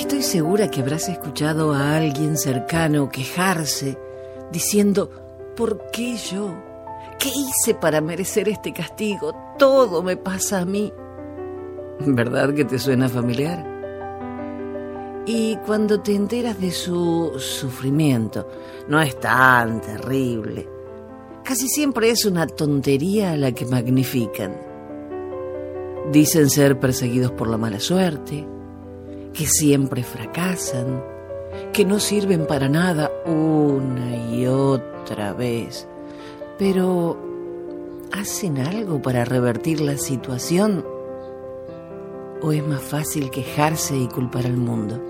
Estoy segura que habrás escuchado a alguien cercano quejarse, diciendo, ¿por qué yo? ¿Qué hice para merecer este castigo? Todo me pasa a mí. ¿Verdad que te suena familiar? Y cuando te enteras de su sufrimiento, no es tan terrible. Casi siempre es una tontería la que magnifican. Dicen ser perseguidos por la mala suerte, que siempre fracasan, que no sirven para nada una y otra vez. Pero, ¿hacen algo para revertir la situación? ¿O es más fácil quejarse y culpar al mundo?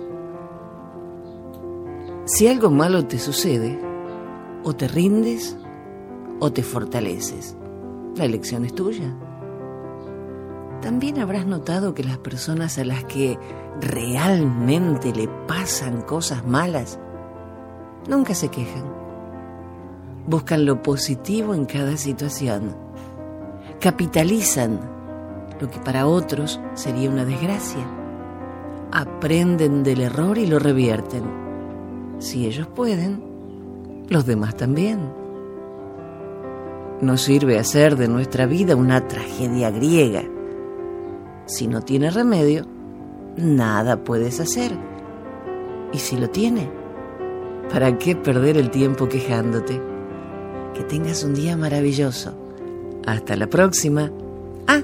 Si algo malo te sucede, o te rindes o te fortaleces. La elección es tuya. También habrás notado que las personas a las que realmente le pasan cosas malas nunca se quejan. Buscan lo positivo en cada situación. Capitalizan lo que para otros sería una desgracia. Aprenden del error y lo revierten. Si ellos pueden, los demás también. No sirve hacer de nuestra vida una tragedia griega. Si no tiene remedio, nada puedes hacer. Y si lo tiene, ¿para qué perder el tiempo quejándote? Que tengas un día maravilloso. Hasta la próxima. Ah,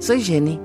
soy Jenny.